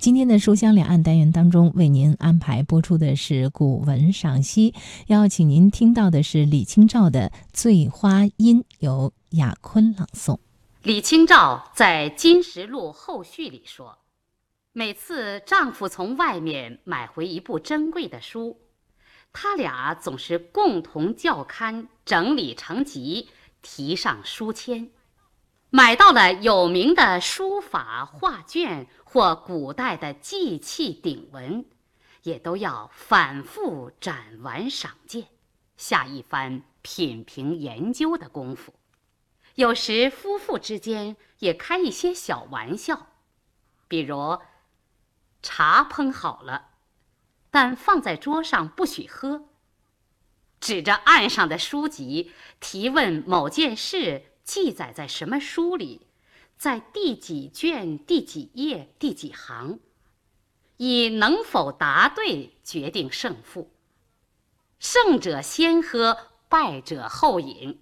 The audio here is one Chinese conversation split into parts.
今天的书香两岸单元当中，为您安排播出的是古文赏析，邀请您听到的是李清照的《醉花阴》，由雅坤朗诵。李清照在《金石录后序》里说，每次丈夫从外面买回一部珍贵的书，他俩总是共同校勘、整理成集，题上书签。买到了有名的书法画卷或古代的祭器鼎文，也都要反复展玩赏鉴，下一番品评研究的功夫。有时夫妇之间也开一些小玩笑，比如茶烹好了，但放在桌上不许喝，指着案上的书籍提问某件事。记载在什么书里，在第几卷、第几页、第几行，以能否答对决定胜负。胜者先喝，败者后饮。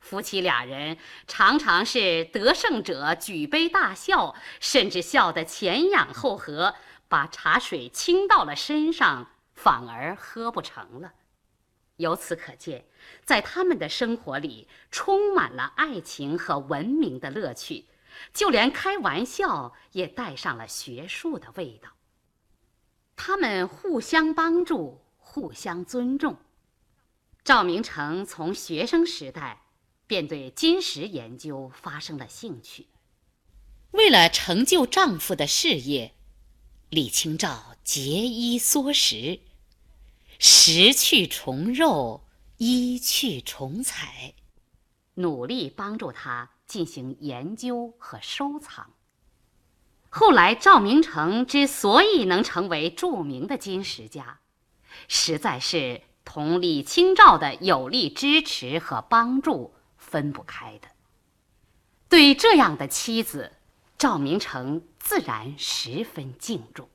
夫妻俩人常常是得胜者举杯大笑，甚至笑得前仰后合，把茶水倾到了身上，反而喝不成了。由此可见，在他们的生活里充满了爱情和文明的乐趣，就连开玩笑也带上了学术的味道。他们互相帮助，互相尊重。赵明诚从学生时代便对金石研究发生了兴趣。为了成就丈夫的事业，李清照节衣缩食。食去虫肉，衣去虫彩，努力帮助他进行研究和收藏。后来，赵明诚之所以能成为著名的金石家，实在是同李清照的有力支持和帮助分不开的。对这样的妻子，赵明诚自然十分敬重。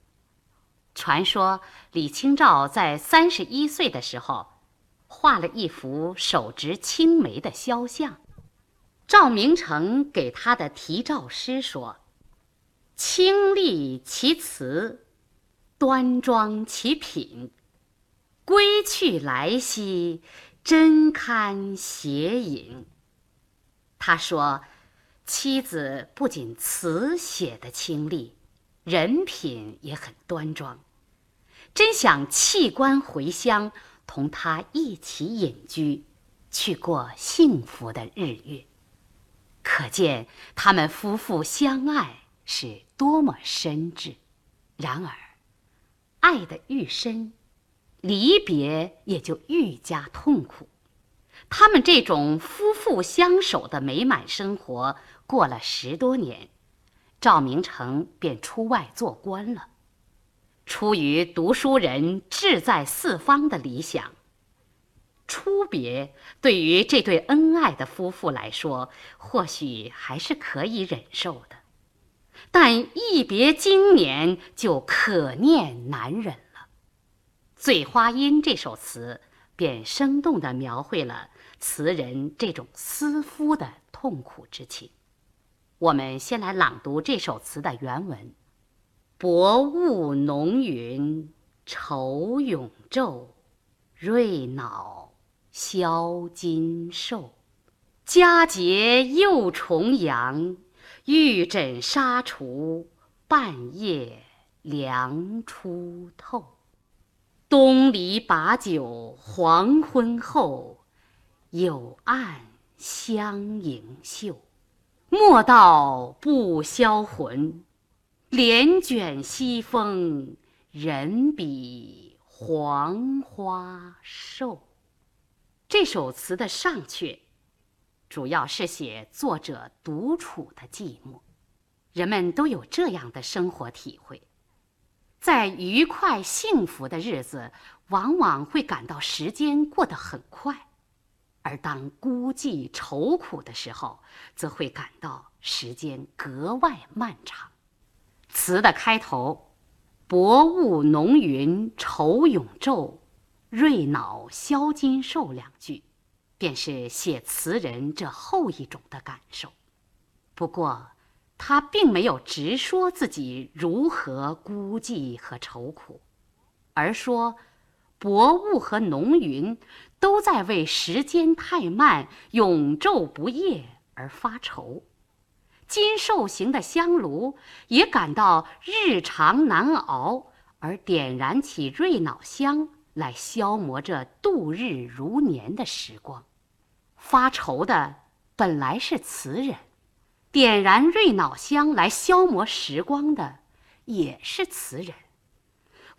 传说李清照在三十一岁的时候，画了一幅手执青梅的肖像。赵明诚给他的题照诗说：“清丽其词，端庄其品，归去来兮，真堪写引。”他说，妻子不仅词写的清丽，人品也很端庄。真想弃官回乡，同他一起隐居，去过幸福的日月。可见他们夫妇相爱是多么深挚。然而，爱的愈深，离别也就愈加痛苦。他们这种夫妇相守的美满生活过了十多年，赵明诚便出外做官了。出于读书人志在四方的理想，初别对于这对恩爱的夫妇来说，或许还是可以忍受的；但一别经年，就可念难忍了。《醉花阴》这首词便生动地描绘了词人这种思夫的痛苦之情。我们先来朗读这首词的原文。薄雾浓云愁永昼，瑞脑消金兽。佳节又重阳，玉枕纱厨，半夜凉初透。东篱把酒黄昏后，有暗香盈袖。莫道不销魂。帘卷西风，人比黄花瘦。这首词的上阙，主要是写作者独处的寂寞。人们都有这样的生活体会：在愉快幸福的日子，往往会感到时间过得很快；而当孤寂愁苦的时候，则会感到时间格外漫长。词的开头，“薄雾浓云愁永昼，瑞脑消金兽”两句，便是写词人这后一种的感受。不过，他并没有直说自己如何孤寂和愁苦，而说薄雾和浓云都在为时间太慢、永昼不夜而发愁。金兽形的香炉也感到日长难熬，而点燃起瑞脑香来消磨这度日如年的时光。发愁的本来是词人，点燃瑞脑香来消磨时光的也是词人。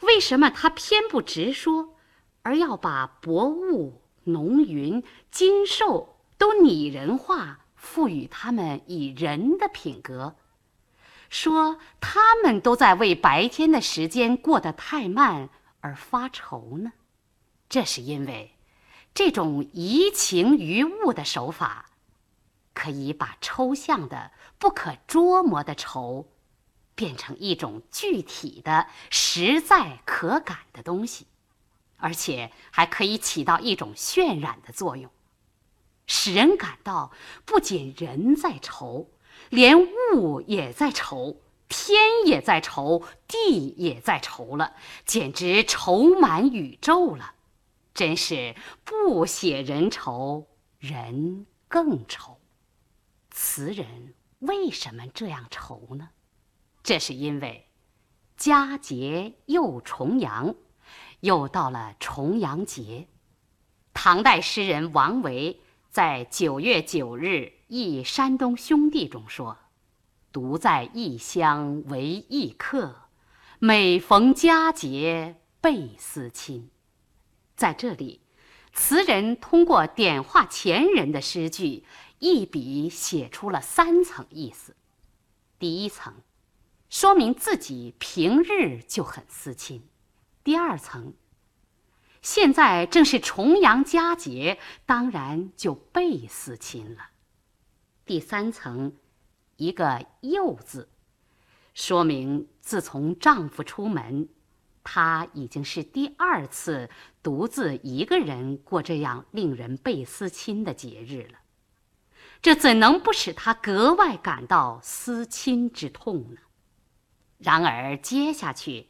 为什么他偏不直说，而要把薄雾、浓云、金兽都拟人化？赋予他们以人的品格，说他们都在为白天的时间过得太慢而发愁呢。这是因为，这种移情于物的手法，可以把抽象的、不可捉摸的愁，变成一种具体的、实在可感的东西，而且还可以起到一种渲染的作用。使人感到，不仅人在愁，连物也在愁，天也在愁，地也在愁了，简直愁满宇宙了。真是不写人愁，人更愁。词人为什么这样愁呢？这是因为佳节又重阳，又到了重阳节。唐代诗人王维。在九月九日忆山东兄弟中说：“独在异乡为异客，每逢佳节倍思亲。”在这里，词人通过点化前人的诗句，一笔写出了三层意思：第一层，说明自己平日就很思亲；第二层。现在正是重阳佳节，当然就倍思亲了。第三层，一个“又”字，说明自从丈夫出门，她已经是第二次独自一个人过这样令人倍思亲的节日了。这怎能不使她格外感到思亲之痛呢？然而接下去。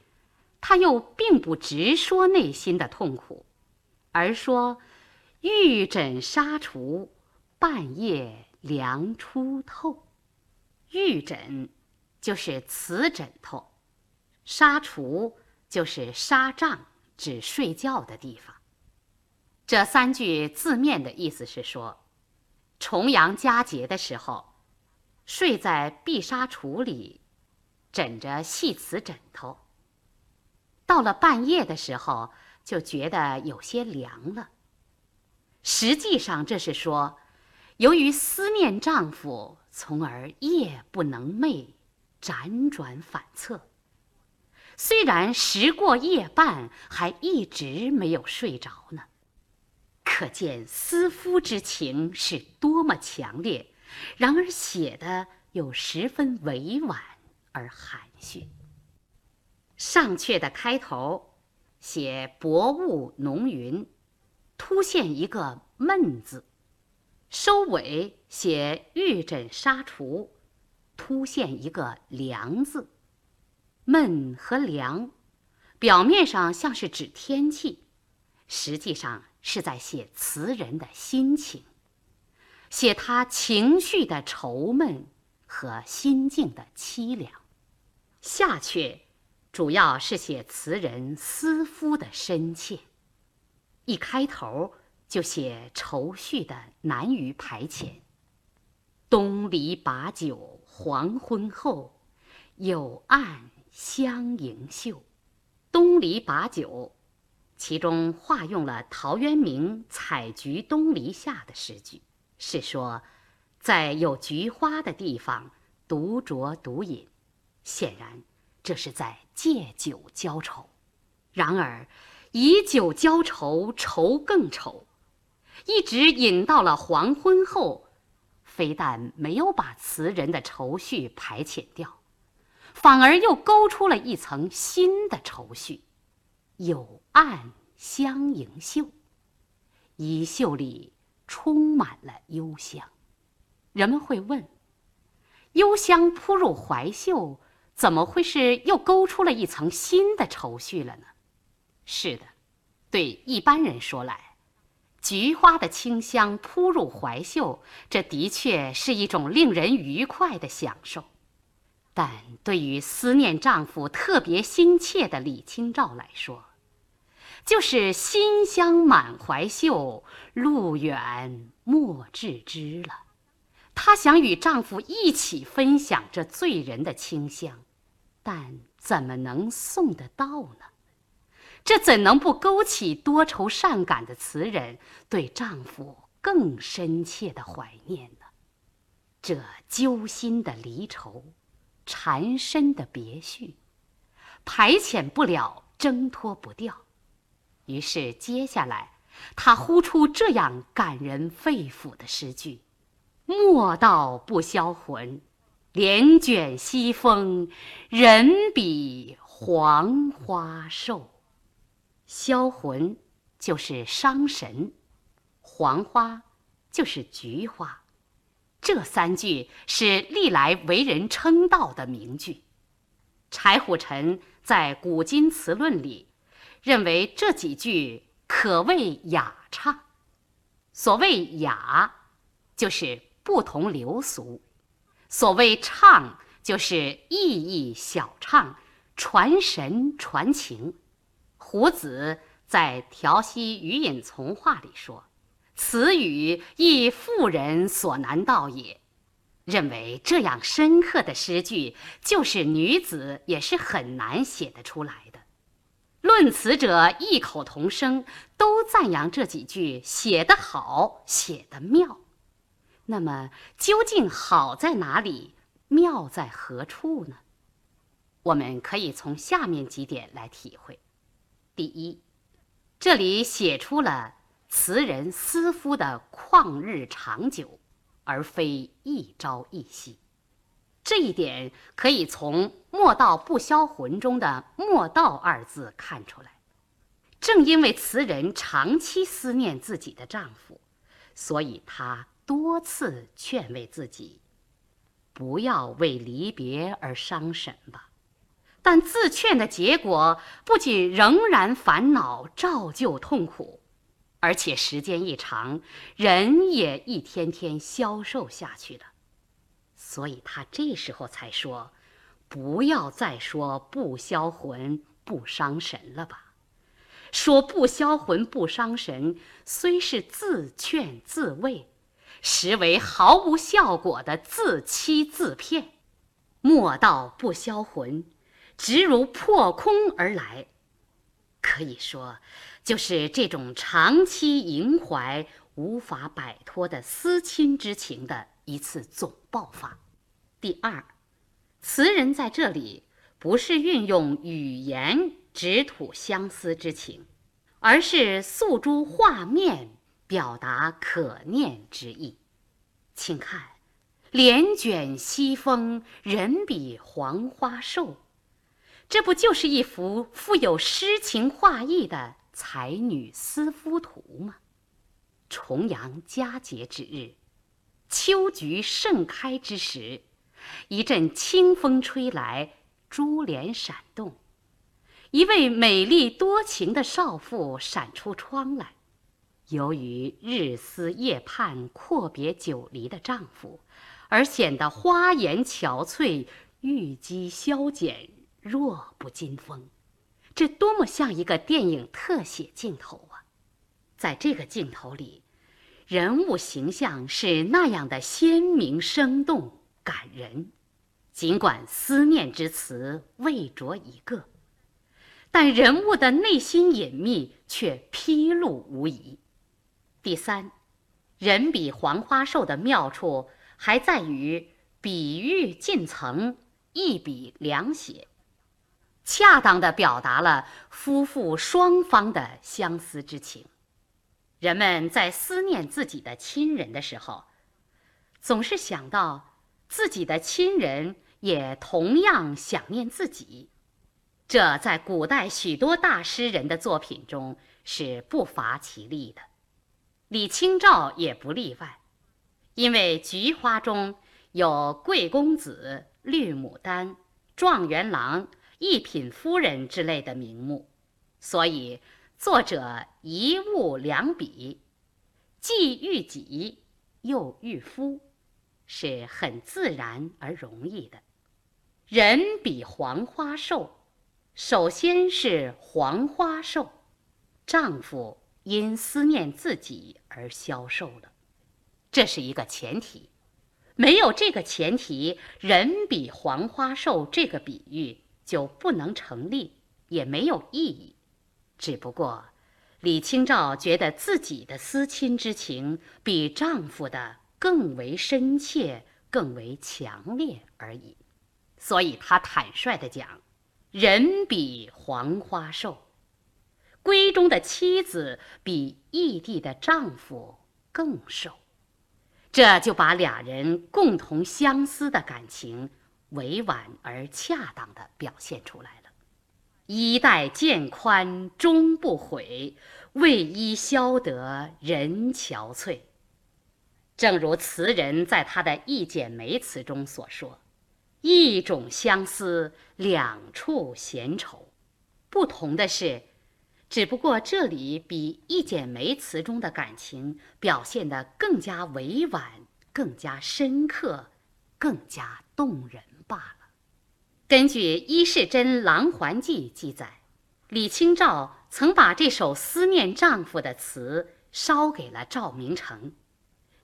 他又并不直说内心的痛苦，而说：“玉枕纱橱，半夜凉初透。”玉枕就是瓷枕头，纱橱就是纱帐，指睡觉的地方。这三句字面的意思是说，重阳佳节的时候，睡在碧纱橱里，枕着细瓷枕头。到了半夜的时候，就觉得有些凉了。实际上，这是说，由于思念丈夫，从而夜不能寐，辗转反侧。虽然时过夜半，还一直没有睡着呢。可见思夫之情是多么强烈，然而写的又十分委婉而含蓄。上阙的开头写薄雾浓云，突现一个闷字；收尾写玉枕纱橱，突现一个凉字。闷和凉，表面上像是指天气，实际上是在写词人的心情，写他情绪的愁闷和心境的凄凉。下阙。主要是写词人思夫的深切，一开头就写愁绪的难于排遣。东篱把酒黄昏后，有暗香盈袖。东篱把酒，其中化用了陶渊明“采菊东篱下”的诗句，是说，在有菊花的地方独酌独饮，显然。这是在借酒浇愁，然而以酒浇愁，愁更愁，一直饮到了黄昏后，非但没有把词人的愁绪排遣掉，反而又勾出了一层新的愁绪。有暗香盈袖，衣袖里充满了幽香。人们会问：幽香扑入怀袖，怎么会是又勾出了一层新的愁绪了呢？是的，对一般人说来，菊花的清香扑入怀袖，这的确是一种令人愉快的享受。但对于思念丈夫特别心切的李清照来说，就是馨香满怀袖，路远莫致知了。她想与丈夫一起分享这醉人的清香，但怎么能送得到呢？这怎能不勾起多愁善感的词人对丈夫更深切的怀念呢？这揪心的离愁，缠身的别绪，排遣不了，挣脱不掉。于是，接下来，他呼出这样感人肺腑的诗句：“莫道不销魂，帘卷西风，人比黄花瘦。”销魂就是伤神，黄花就是菊花，这三句是历来为人称道的名句。柴虎臣在《古今词论》里。认为这几句可谓雅唱。所谓雅，就是不同流俗；所谓唱，就是意义小唱，传神传情。胡子在《调息余隐从话》里说：“此语亦妇人所难道也。”认为这样深刻的诗句，就是女子也是很难写得出来的。论词者异口同声，都赞扬这几句写得好，写得妙。那么，究竟好在哪里，妙在何处呢？我们可以从下面几点来体会：第一，这里写出了词人思夫的旷日长久，而非一朝一夕。这一点可以从“莫道不销魂”中的“莫道”二字看出来。正因为词人长期思念自己的丈夫，所以她多次劝慰自己，不要为离别而伤神吧。但自劝的结果不仅仍然烦恼，照旧痛苦，而且时间一长，人也一天天消瘦下去了。所以他这时候才说：“不要再说不销魂不伤神了吧。说不销魂不伤神，虽是自劝自慰，实为毫无效果的自欺自骗。莫道不销魂，直如破空而来。可以说，就是这种长期萦怀、无法摆脱的思亲之情的。”一次总爆发。第二，词人在这里不是运用语言直吐相思之情，而是诉诸画面表达可念之意。请看，“帘卷西风，人比黄花瘦”，这不就是一幅富有诗情画意的才女思夫图吗？重阳佳节之日。秋菊盛开之时，一阵清风吹来，珠帘闪动，一位美丽多情的少妇闪出窗来。由于日思夜盼、阔别久离的丈夫，而显得花颜憔悴、玉肌消减、弱不禁风。这多么像一个电影特写镜头啊！在这个镜头里。人物形象是那样的鲜明、生动、感人，尽管思念之词未着一个，但人物的内心隐秘却披露无遗。第三，人比黄花瘦的妙处还在于比喻近层，一笔两写，恰当的表达了夫妇双方的相思之情。人们在思念自己的亲人的时候，总是想到自己的亲人也同样想念自己，这在古代许多大诗人的作品中是不乏其例的。李清照也不例外，因为菊花中有贵公子、绿牡丹、状元郎、一品夫人之类的名目，所以作者一物两笔，既喻己又喻夫，是很自然而容易的。人比黄花瘦，首先是黄花瘦，丈夫因思念自己而消瘦了，这是一个前提。没有这个前提，“人比黄花瘦”这个比喻就不能成立，也没有意义。只不过，李清照觉得自己的思亲之情比丈夫的更为深切、更为强烈而已。所以她坦率地讲：“人比黄花瘦，闺中的妻子比异地的丈夫更瘦。”这就把俩人共同相思的感情委婉而恰当地表现出来了。衣带渐宽终不悔，为伊消得人憔悴。正如词人在他的《一剪梅》词中所说。一种相思，两处闲愁。不同的是，只不过这里比《一剪梅》词中的感情表现得更加委婉、更加深刻、更加动人罢了。根据伊世珍《郎环记》记载，李清照曾把这首思念丈夫的词烧给了赵明诚，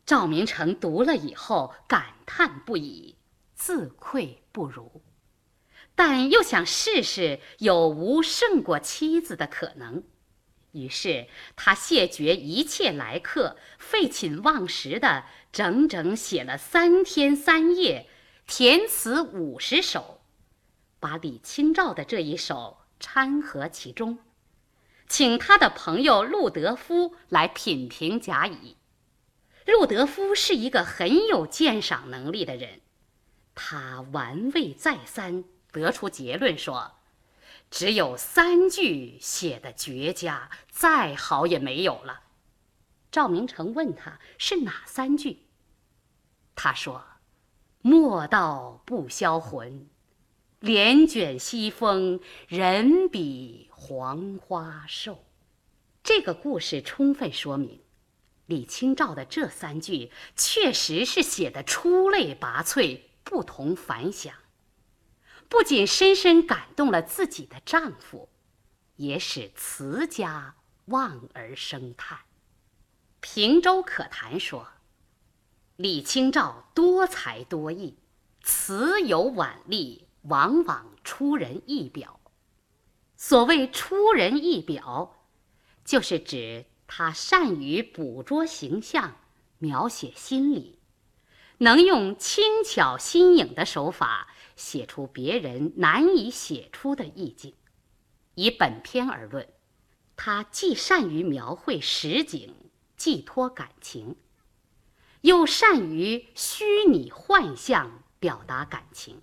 赵明诚读了以后感叹不已。自愧不如，但又想试试有无胜过妻子的可能，于是他谢绝一切来客，废寝忘食的整整写了三天三夜，填词五十首，把李清照的这一首掺合其中，请他的朋友陆德夫来品评甲乙。陆德夫是一个很有鉴赏能力的人。他玩味再三，得出结论说：“只有三句写的绝佳，再好也没有了。”赵明诚问他是哪三句，他说：“莫道不销魂，帘卷西风，人比黄花瘦。”这个故事充分说明，李清照的这三句确实是写的出类拔萃。不同凡响，不仅深深感动了自己的丈夫，也使词家望而生叹。平洲可谈说，李清照多才多艺，词有婉丽，往往出人意表。所谓出人意表，就是指他善于捕捉形象，描写心理。能用轻巧新颖的手法写出别人难以写出的意境。以本篇而论，他既善于描绘实景，寄托感情，又善于虚拟幻象表达感情。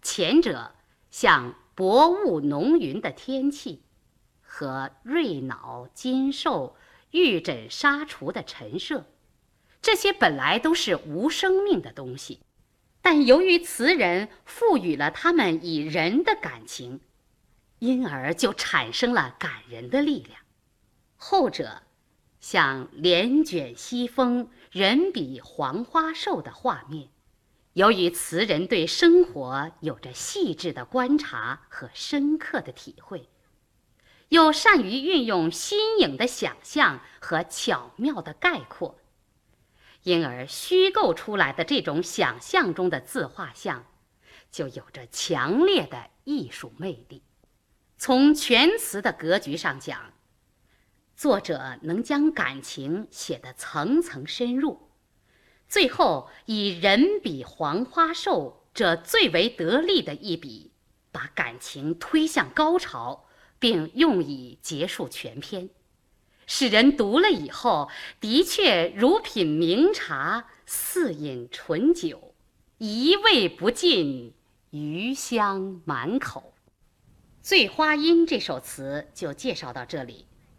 前者像薄雾浓云的天气，和瑞脑金兽、玉枕纱厨的陈设。这些本来都是无生命的东西，但由于词人赋予了他们以人的感情，因而就产生了感人的力量。后者，像帘卷西风，人比黄花瘦的画面，由于词人对生活有着细致的观察和深刻的体会，又善于运用新颖的想象和巧妙的概括。因而，虚构出来的这种想象中的自画像，就有着强烈的艺术魅力。从全词的格局上讲，作者能将感情写得层层深入，最后以“人比黄花瘦”这最为得力的一笔，把感情推向高潮，并用以结束全篇。使人读了以后，的确如品茗茶，似饮醇酒，一味不尽，余香满口。《醉花阴》这首词就介绍到这里，